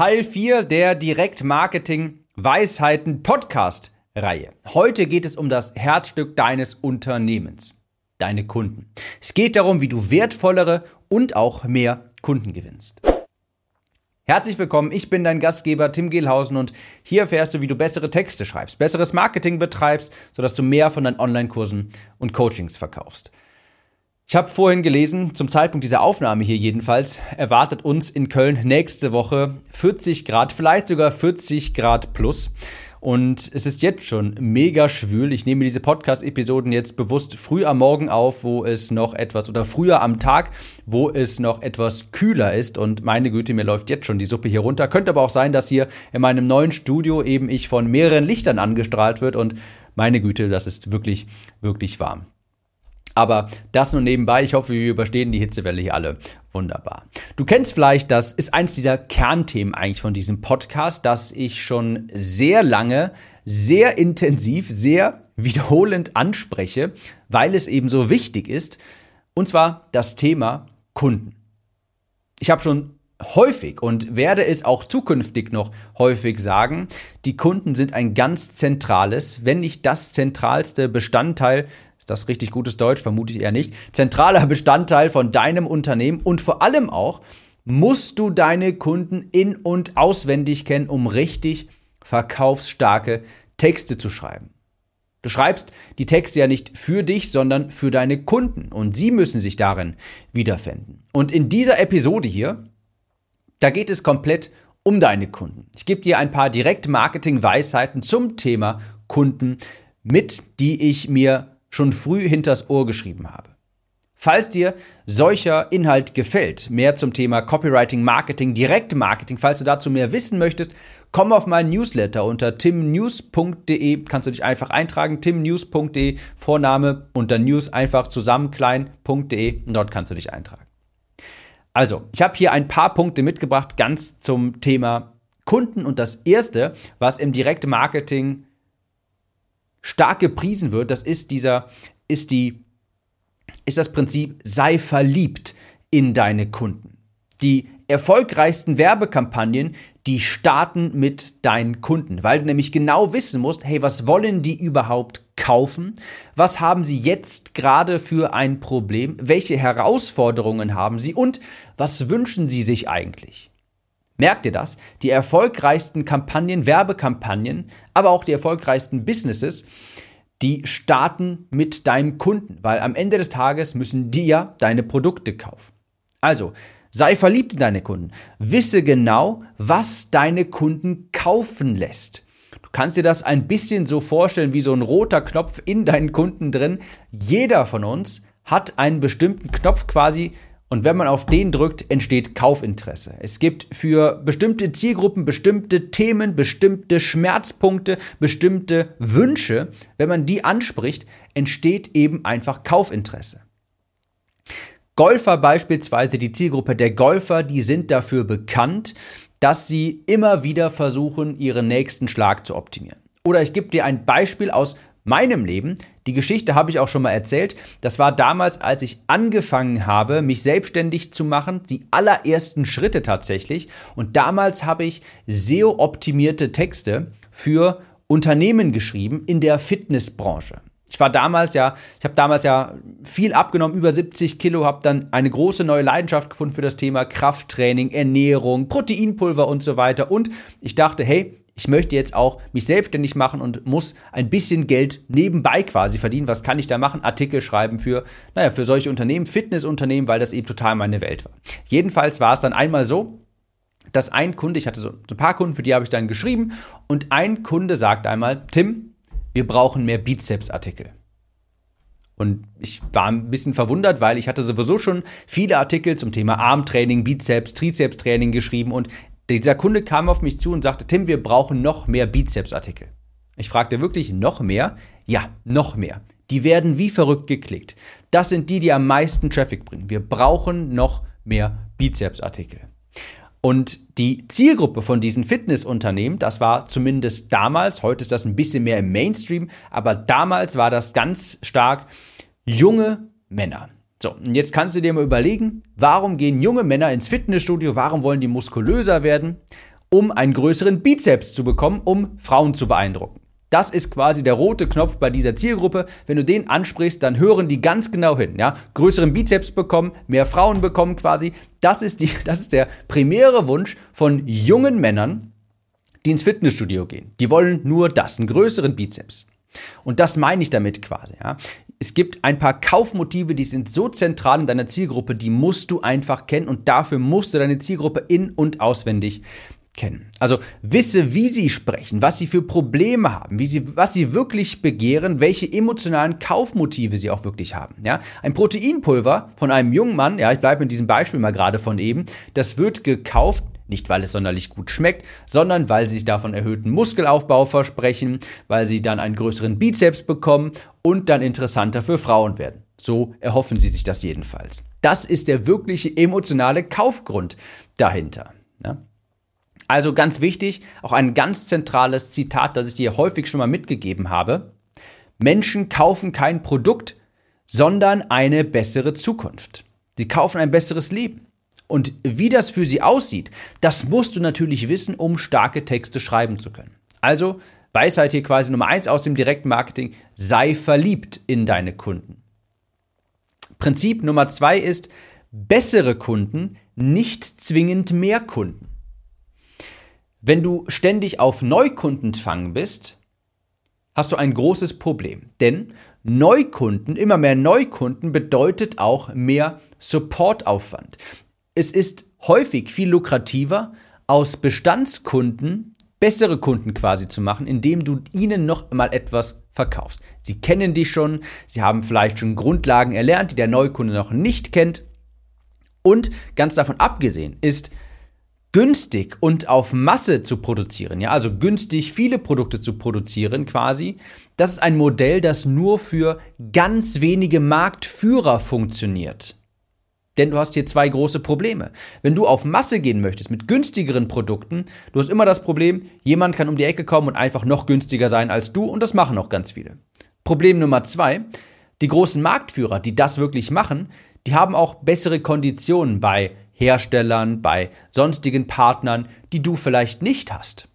Teil 4 der Direktmarketing Weisheiten Podcast Reihe. Heute geht es um das Herzstück deines Unternehmens, deine Kunden. Es geht darum, wie du wertvollere und auch mehr Kunden gewinnst. Herzlich willkommen, ich bin dein Gastgeber Tim Gehlhausen und hier erfährst du, wie du bessere Texte schreibst, besseres Marketing betreibst, sodass du mehr von deinen Online-Kursen und Coachings verkaufst. Ich habe vorhin gelesen, zum Zeitpunkt dieser Aufnahme hier jedenfalls, erwartet uns in Köln nächste Woche 40 Grad, vielleicht sogar 40 Grad plus. Und es ist jetzt schon mega schwül. Ich nehme diese Podcast-Episoden jetzt bewusst früh am Morgen auf, wo es noch etwas, oder früher am Tag, wo es noch etwas kühler ist. Und meine Güte, mir läuft jetzt schon die Suppe hier runter. Könnte aber auch sein, dass hier in meinem neuen Studio eben ich von mehreren Lichtern angestrahlt wird. Und meine Güte, das ist wirklich, wirklich warm. Aber das nur nebenbei. Ich hoffe, wir überstehen die Hitzewelle hier alle wunderbar. Du kennst vielleicht, das ist eins dieser Kernthemen eigentlich von diesem Podcast, das ich schon sehr lange, sehr intensiv, sehr wiederholend anspreche, weil es eben so wichtig ist. Und zwar das Thema Kunden. Ich habe schon häufig und werde es auch zukünftig noch häufig sagen, die Kunden sind ein ganz zentrales, wenn nicht das zentralste Bestandteil das richtig gutes Deutsch? Vermute ich eher nicht. Zentraler Bestandteil von deinem Unternehmen und vor allem auch musst du deine Kunden in- und auswendig kennen, um richtig verkaufsstarke Texte zu schreiben. Du schreibst die Texte ja nicht für dich, sondern für deine Kunden und sie müssen sich darin wiederfinden. Und in dieser Episode hier, da geht es komplett um deine Kunden. Ich gebe dir ein paar Direktmarketing-Weisheiten zum Thema Kunden mit, die ich mir schon früh hinters Ohr geschrieben habe. Falls dir solcher Inhalt gefällt, mehr zum Thema Copywriting, Marketing, Direktmarketing, falls du dazu mehr wissen möchtest, komm auf meinen Newsletter unter timnews.de, kannst du dich einfach eintragen, timnews.de, Vorname unter News einfach zusammen klein.de und dort kannst du dich eintragen. Also, ich habe hier ein paar Punkte mitgebracht, ganz zum Thema Kunden und das erste, was im Direktmarketing stark gepriesen wird, das ist dieser, ist die, ist das Prinzip, sei verliebt in deine Kunden. Die erfolgreichsten Werbekampagnen, die starten mit deinen Kunden, weil du nämlich genau wissen musst, hey, was wollen die überhaupt kaufen? Was haben sie jetzt gerade für ein Problem? Welche Herausforderungen haben sie und was wünschen sie sich eigentlich? Merkt ihr das? Die erfolgreichsten Kampagnen, Werbekampagnen, aber auch die erfolgreichsten Businesses, die starten mit deinem Kunden, weil am Ende des Tages müssen die ja deine Produkte kaufen. Also, sei verliebt in deine Kunden. Wisse genau, was deine Kunden kaufen lässt. Du kannst dir das ein bisschen so vorstellen wie so ein roter Knopf in deinen Kunden drin. Jeder von uns hat einen bestimmten Knopf quasi und wenn man auf den drückt, entsteht Kaufinteresse. Es gibt für bestimmte Zielgruppen bestimmte Themen, bestimmte Schmerzpunkte, bestimmte Wünsche. Wenn man die anspricht, entsteht eben einfach Kaufinteresse. Golfer beispielsweise, die Zielgruppe der Golfer, die sind dafür bekannt, dass sie immer wieder versuchen, ihren nächsten Schlag zu optimieren. Oder ich gebe dir ein Beispiel aus meinem Leben. Die Geschichte habe ich auch schon mal erzählt. Das war damals, als ich angefangen habe, mich selbstständig zu machen, die allerersten Schritte tatsächlich. Und damals habe ich SEO-optimierte Texte für Unternehmen geschrieben in der Fitnessbranche. Ich war damals ja, ich habe damals ja viel abgenommen, über 70 Kilo, habe dann eine große neue Leidenschaft gefunden für das Thema Krafttraining, Ernährung, Proteinpulver und so weiter. Und ich dachte, hey, ich möchte jetzt auch mich selbstständig machen und muss ein bisschen Geld nebenbei quasi verdienen. Was kann ich da machen? Artikel schreiben für, naja, für solche Unternehmen, Fitnessunternehmen, weil das eben total meine Welt war. Jedenfalls war es dann einmal so, dass ein Kunde, ich hatte so ein paar Kunden, für die habe ich dann geschrieben, und ein Kunde sagt einmal, Tim, wir brauchen mehr Bizeps-Artikel. Und ich war ein bisschen verwundert, weil ich hatte sowieso schon viele Artikel zum Thema Armtraining, Bizeps, Trizepstraining geschrieben und dieser Kunde kam auf mich zu und sagte, Tim, wir brauchen noch mehr Bizepsartikel. Ich fragte wirklich noch mehr? Ja, noch mehr. Die werden wie verrückt geklickt. Das sind die, die am meisten Traffic bringen. Wir brauchen noch mehr Bizepsartikel. Und die Zielgruppe von diesen Fitnessunternehmen, das war zumindest damals, heute ist das ein bisschen mehr im Mainstream, aber damals war das ganz stark junge Männer. So, und jetzt kannst du dir mal überlegen, warum gehen junge Männer ins Fitnessstudio, warum wollen die muskulöser werden? um einen größeren Bizeps zu bekommen, um Frauen zu beeindrucken. Das ist quasi der rote Knopf bei dieser Zielgruppe. Wenn du den ansprichst, dann hören die ganz genau hin. Ja? Größeren Bizeps bekommen, mehr Frauen bekommen quasi. Das ist, die, das ist der primäre Wunsch von jungen Männern, die ins Fitnessstudio gehen. Die wollen nur das, einen größeren Bizeps. Und das meine ich damit quasi. Ja? Es gibt ein paar Kaufmotive, die sind so zentral in deiner Zielgruppe, die musst du einfach kennen und dafür musst du deine Zielgruppe in- und auswendig kennen. Also wisse, wie sie sprechen, was sie für Probleme haben, wie sie, was sie wirklich begehren, welche emotionalen Kaufmotive sie auch wirklich haben. Ja? Ein Proteinpulver von einem jungen Mann, ja, ich bleibe in diesem Beispiel mal gerade von eben, das wird gekauft, nicht weil es sonderlich gut schmeckt, sondern weil sie sich davon erhöhten Muskelaufbau versprechen, weil sie dann einen größeren Bizeps bekommen und dann interessanter für Frauen werden. So erhoffen sie sich das jedenfalls. Das ist der wirkliche emotionale Kaufgrund dahinter. Ja? Also ganz wichtig, auch ein ganz zentrales Zitat, das ich dir häufig schon mal mitgegeben habe. Menschen kaufen kein Produkt, sondern eine bessere Zukunft. Sie kaufen ein besseres Leben. Und wie das für sie aussieht, das musst du natürlich wissen, um starke Texte schreiben zu können. Also Weisheit hier quasi Nummer eins aus dem Direktmarketing, sei verliebt in deine Kunden. Prinzip Nummer zwei ist, bessere Kunden, nicht zwingend mehr Kunden. Wenn du ständig auf Neukundenfang bist, hast du ein großes Problem. Denn Neukunden, immer mehr Neukunden bedeutet auch mehr Supportaufwand. Es ist häufig viel lukrativer, aus Bestandskunden bessere Kunden quasi zu machen, indem du ihnen noch mal etwas verkaufst. Sie kennen dich schon, sie haben vielleicht schon Grundlagen erlernt, die der Neukunde noch nicht kennt. Und ganz davon abgesehen ist günstig und auf Masse zu produzieren, ja, also günstig viele Produkte zu produzieren quasi, das ist ein Modell, das nur für ganz wenige Marktführer funktioniert. Denn du hast hier zwei große Probleme. Wenn du auf Masse gehen möchtest mit günstigeren Produkten, du hast immer das Problem, jemand kann um die Ecke kommen und einfach noch günstiger sein als du und das machen auch ganz viele. Problem Nummer zwei, die großen Marktführer, die das wirklich machen, die haben auch bessere Konditionen bei Herstellern, bei sonstigen Partnern, die du vielleicht nicht hast.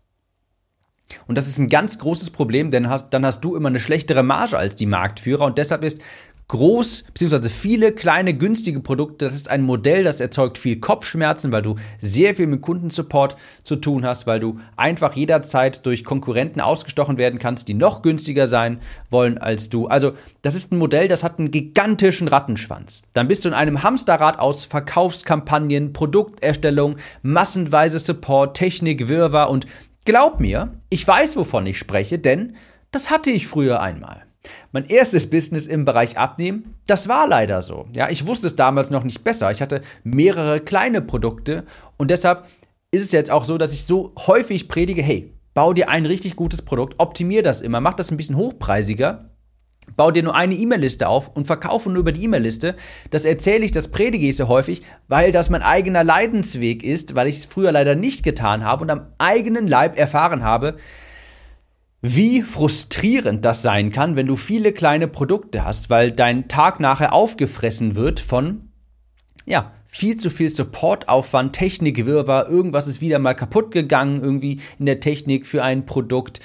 Und das ist ein ganz großes Problem, denn dann hast du immer eine schlechtere Marge als die Marktführer und deshalb ist groß bzw. viele kleine günstige Produkte. Das ist ein Modell, das erzeugt viel Kopfschmerzen, weil du sehr viel mit Kundensupport zu tun hast, weil du einfach jederzeit durch Konkurrenten ausgestochen werden kannst, die noch günstiger sein wollen als du. Also das ist ein Modell, das hat einen gigantischen Rattenschwanz. Dann bist du in einem Hamsterrad aus Verkaufskampagnen, Produkterstellung, massenweise Support, Technik, Wirrwarr und glaub mir, ich weiß, wovon ich spreche, denn das hatte ich früher einmal. Mein erstes Business im Bereich Abnehmen, das war leider so. Ja, ich wusste es damals noch nicht besser. Ich hatte mehrere kleine Produkte und deshalb ist es jetzt auch so, dass ich so häufig predige, hey, bau dir ein richtig gutes Produkt, optimier das immer, mach das ein bisschen hochpreisiger, bau dir nur eine E-Mail-Liste auf und verkaufe nur über die E-Mail-Liste. Das erzähle ich, das predige ich so häufig, weil das mein eigener Leidensweg ist, weil ich es früher leider nicht getan habe und am eigenen Leib erfahren habe, wie frustrierend das sein kann, wenn du viele kleine Produkte hast, weil dein Tag nachher aufgefressen wird von, ja, viel zu viel Supportaufwand, Technikwirrwarr, irgendwas ist wieder mal kaputt gegangen, irgendwie in der Technik für ein Produkt.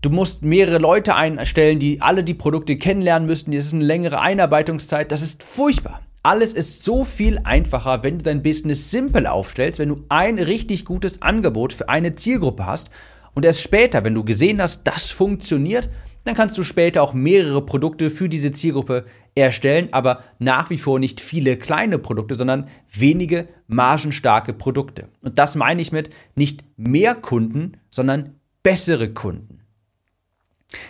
Du musst mehrere Leute einstellen, die alle die Produkte kennenlernen müssten. Das ist eine längere Einarbeitungszeit. Das ist furchtbar. Alles ist so viel einfacher, wenn du dein Business simpel aufstellst, wenn du ein richtig gutes Angebot für eine Zielgruppe hast und erst später, wenn du gesehen hast, das funktioniert, dann kannst du später auch mehrere Produkte für diese Zielgruppe erstellen, aber nach wie vor nicht viele kleine Produkte, sondern wenige margenstarke Produkte. Und das meine ich mit nicht mehr Kunden, sondern bessere Kunden.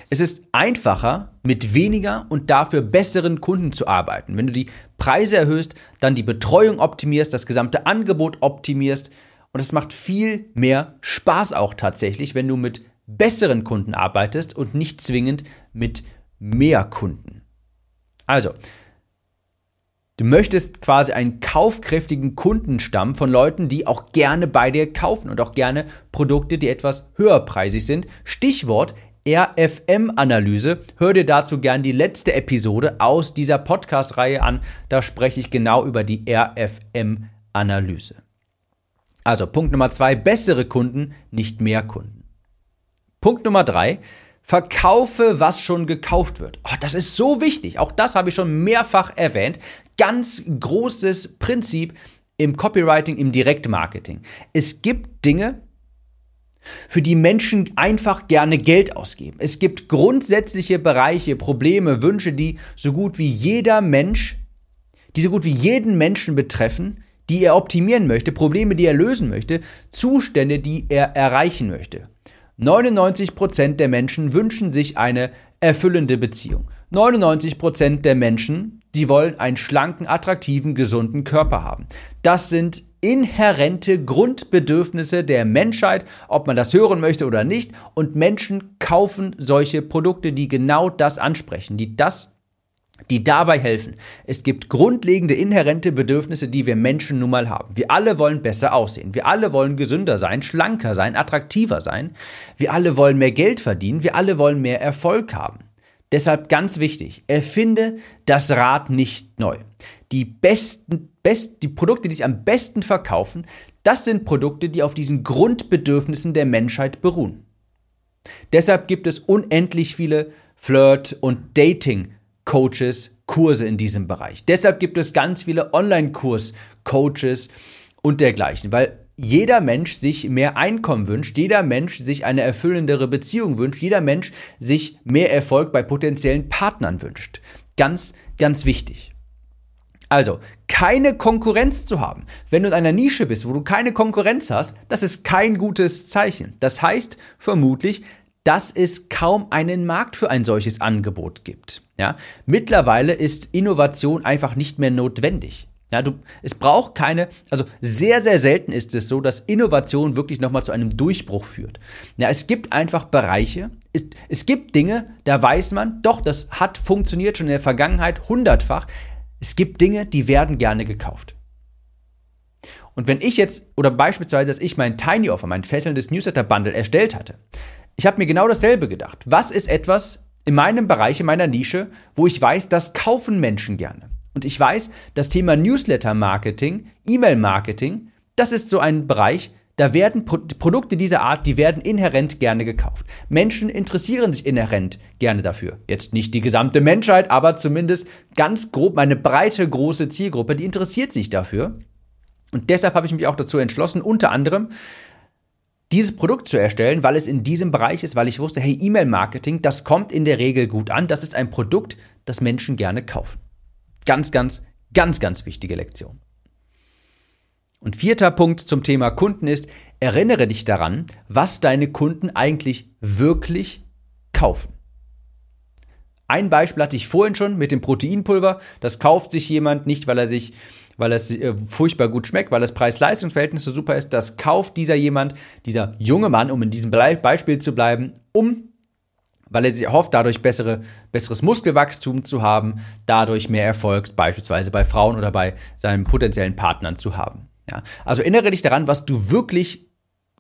Es ist einfacher, mit weniger und dafür besseren Kunden zu arbeiten. Wenn du die Preise erhöhst, dann die Betreuung optimierst, das gesamte Angebot optimierst, und es macht viel mehr Spaß auch tatsächlich, wenn du mit besseren Kunden arbeitest und nicht zwingend mit mehr Kunden. Also, du möchtest quasi einen kaufkräftigen Kundenstamm von Leuten, die auch gerne bei dir kaufen und auch gerne Produkte, die etwas höherpreisig sind. Stichwort RFM-Analyse. Hör dir dazu gern die letzte Episode aus dieser Podcast-Reihe an. Da spreche ich genau über die RFM-Analyse. Also Punkt Nummer zwei, bessere Kunden, nicht mehr Kunden. Punkt Nummer drei, verkaufe, was schon gekauft wird. Oh, das ist so wichtig. Auch das habe ich schon mehrfach erwähnt. Ganz großes Prinzip im Copywriting, im Direktmarketing. Es gibt Dinge, für die Menschen einfach gerne Geld ausgeben. Es gibt grundsätzliche Bereiche, Probleme, Wünsche, die so gut wie jeder Mensch, die so gut wie jeden Menschen betreffen, die er optimieren möchte, Probleme, die er lösen möchte, Zustände, die er erreichen möchte. 99% der Menschen wünschen sich eine erfüllende Beziehung. 99% der Menschen, die wollen einen schlanken, attraktiven, gesunden Körper haben. Das sind inhärente Grundbedürfnisse der Menschheit, ob man das hören möchte oder nicht. Und Menschen kaufen solche Produkte, die genau das ansprechen, die das die dabei helfen. Es gibt grundlegende inhärente Bedürfnisse, die wir Menschen nun mal haben. Wir alle wollen besser aussehen. Wir alle wollen gesünder sein, schlanker sein, attraktiver sein. Wir alle wollen mehr Geld verdienen. Wir alle wollen mehr Erfolg haben. Deshalb ganz wichtig, erfinde das Rad nicht neu. Die besten, best, die Produkte, die sich am besten verkaufen, das sind Produkte, die auf diesen Grundbedürfnissen der Menschheit beruhen. Deshalb gibt es unendlich viele Flirt- und Dating- Coaches, Kurse in diesem Bereich. Deshalb gibt es ganz viele Online-Kurs, Coaches und dergleichen, weil jeder Mensch sich mehr Einkommen wünscht, jeder Mensch sich eine erfüllendere Beziehung wünscht, jeder Mensch sich mehr Erfolg bei potenziellen Partnern wünscht. Ganz, ganz wichtig. Also, keine Konkurrenz zu haben. Wenn du in einer Nische bist, wo du keine Konkurrenz hast, das ist kein gutes Zeichen. Das heißt vermutlich, dass es kaum einen Markt für ein solches Angebot gibt. Ja? Mittlerweile ist Innovation einfach nicht mehr notwendig. Ja, du, es braucht keine, also sehr, sehr selten ist es so, dass Innovation wirklich nochmal zu einem Durchbruch führt. Ja, es gibt einfach Bereiche, es, es gibt Dinge, da weiß man, doch, das hat funktioniert schon in der Vergangenheit hundertfach. Es gibt Dinge, die werden gerne gekauft. Und wenn ich jetzt, oder beispielsweise, als ich mein Tiny Offer, mein fesselndes Newsletter-Bundle erstellt hatte, ich habe mir genau dasselbe gedacht. Was ist etwas in meinem Bereich, in meiner Nische, wo ich weiß, das kaufen Menschen gerne? Und ich weiß, das Thema Newsletter-Marketing, E-Mail-Marketing, das ist so ein Bereich, da werden Pro Produkte dieser Art, die werden inhärent gerne gekauft. Menschen interessieren sich inhärent gerne dafür. Jetzt nicht die gesamte Menschheit, aber zumindest ganz grob meine breite, große Zielgruppe, die interessiert sich dafür. Und deshalb habe ich mich auch dazu entschlossen, unter anderem dieses Produkt zu erstellen, weil es in diesem Bereich ist, weil ich wusste, hey, E-Mail-Marketing, das kommt in der Regel gut an. Das ist ein Produkt, das Menschen gerne kaufen. Ganz, ganz, ganz, ganz wichtige Lektion. Und vierter Punkt zum Thema Kunden ist, erinnere dich daran, was deine Kunden eigentlich wirklich kaufen. Ein Beispiel hatte ich vorhin schon mit dem Proteinpulver. Das kauft sich jemand nicht, weil er sich weil es äh, furchtbar gut schmeckt, weil das Preis-Leistungs-Verhältnis so super ist, das kauft dieser jemand, dieser junge Mann, um in diesem Beispiel zu bleiben, um weil er sich hofft, dadurch bessere, besseres Muskelwachstum zu haben, dadurch mehr Erfolg beispielsweise bei Frauen oder bei seinen potenziellen Partnern zu haben. Ja, also erinnere dich daran, was du wirklich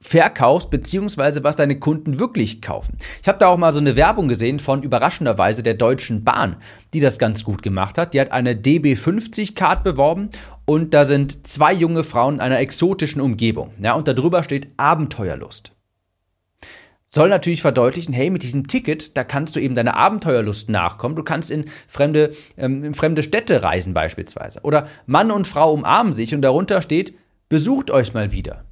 verkaufst, beziehungsweise was deine Kunden wirklich kaufen. Ich habe da auch mal so eine Werbung gesehen von überraschenderweise der Deutschen Bahn, die das ganz gut gemacht hat. Die hat eine DB50-Card beworben und da sind zwei junge Frauen in einer exotischen Umgebung. Ja, und darüber steht Abenteuerlust. Soll natürlich verdeutlichen, hey, mit diesem Ticket, da kannst du eben deiner Abenteuerlust nachkommen. Du kannst in fremde, ähm, in fremde Städte reisen beispielsweise. Oder Mann und Frau umarmen sich und darunter steht, besucht euch mal wieder.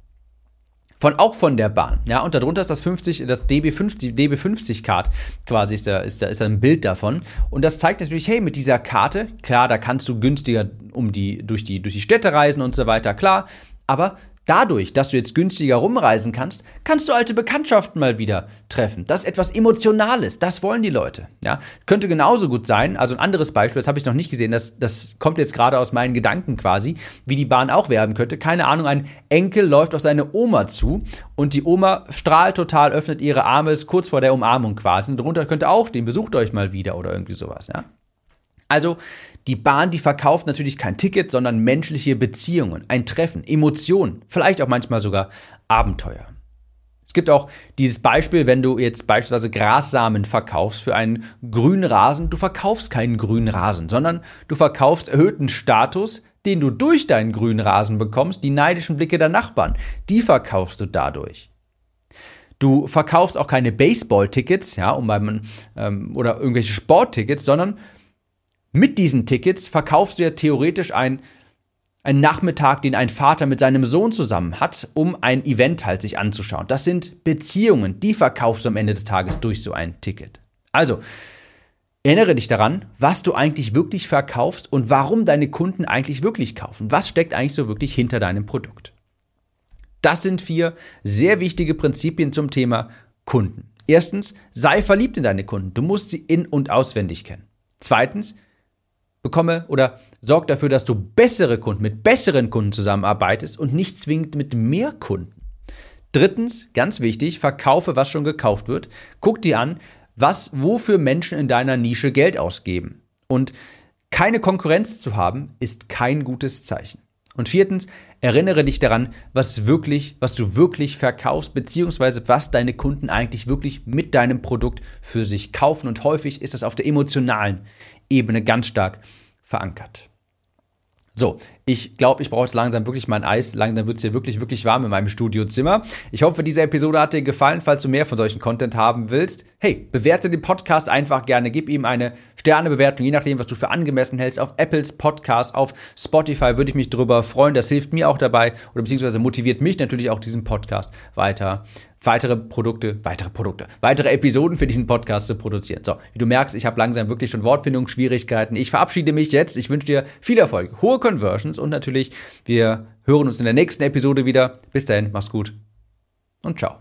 Von, auch von der Bahn. Ja, und darunter ist das 50, das DB50, DB50-Card quasi ist da, ist da, ist da ein Bild davon. Und das zeigt natürlich, hey, mit dieser Karte, klar, da kannst du günstiger um die, durch die, durch die Städte reisen und so weiter, klar. Aber Dadurch, dass du jetzt günstiger rumreisen kannst, kannst du alte Bekanntschaften mal wieder treffen. Das ist etwas Emotionales, das wollen die Leute. Ja? Könnte genauso gut sein, also ein anderes Beispiel, das habe ich noch nicht gesehen, das, das kommt jetzt gerade aus meinen Gedanken quasi, wie die Bahn auch werben könnte. Keine Ahnung, ein Enkel läuft auf seine Oma zu und die Oma strahlt total, öffnet ihre Arme, ist kurz vor der Umarmung quasi. Und darunter könnte auch stehen, besucht euch mal wieder oder irgendwie sowas. Ja? Also die Bahn, die verkauft natürlich kein Ticket, sondern menschliche Beziehungen, ein Treffen, Emotionen, vielleicht auch manchmal sogar Abenteuer. Es gibt auch dieses Beispiel, wenn du jetzt beispielsweise Grassamen verkaufst für einen grünen Rasen, du verkaufst keinen grünen Rasen, sondern du verkaufst erhöhten Status, den du durch deinen grünen Rasen bekommst, die neidischen Blicke der Nachbarn, die verkaufst du dadurch. Du verkaufst auch keine Baseball-Tickets, ja, um beim, ähm, oder irgendwelche Sporttickets, sondern mit diesen Tickets verkaufst du ja theoretisch ein ein Nachmittag, den ein Vater mit seinem Sohn zusammen hat, um ein Event halt sich anzuschauen. Das sind Beziehungen, die verkaufst du am Ende des Tages durch so ein Ticket. Also, erinnere dich daran, was du eigentlich wirklich verkaufst und warum deine Kunden eigentlich wirklich kaufen. Was steckt eigentlich so wirklich hinter deinem Produkt? Das sind vier sehr wichtige Prinzipien zum Thema Kunden. Erstens, sei verliebt in deine Kunden. Du musst sie in- und auswendig kennen. Zweitens, bekomme oder sorg dafür, dass du bessere Kunden mit besseren Kunden zusammenarbeitest und nicht zwingend mit mehr Kunden. Drittens, ganz wichtig, verkaufe, was schon gekauft wird. Guck dir an, was, wofür Menschen in deiner Nische Geld ausgeben. Und keine Konkurrenz zu haben, ist kein gutes Zeichen. Und viertens, erinnere dich daran, was wirklich, was du wirklich verkaufst, beziehungsweise was deine Kunden eigentlich wirklich mit deinem Produkt für sich kaufen. Und häufig ist das auf der emotionalen Ebene ganz stark verankert. So, ich glaube, ich brauche jetzt langsam wirklich mein Eis. Langsam wird es hier wirklich, wirklich warm in meinem Studiozimmer. Ich hoffe, diese Episode hat dir gefallen. Falls du mehr von solchen Content haben willst, hey, bewerte den Podcast einfach gerne. Gib ihm eine Sternebewertung, je nachdem, was du für angemessen hältst. Auf Apples Podcast, auf Spotify würde ich mich drüber freuen. Das hilft mir auch dabei oder beziehungsweise motiviert mich natürlich auch, diesen Podcast weiter weitere Produkte, weitere Produkte, weitere Episoden für diesen Podcast zu produzieren. So, wie du merkst, ich habe langsam wirklich schon Wortfindungsschwierigkeiten. Ich verabschiede mich jetzt. Ich wünsche dir viel Erfolg, hohe Conversions und natürlich, wir hören uns in der nächsten Episode wieder. Bis dahin, mach's gut und ciao.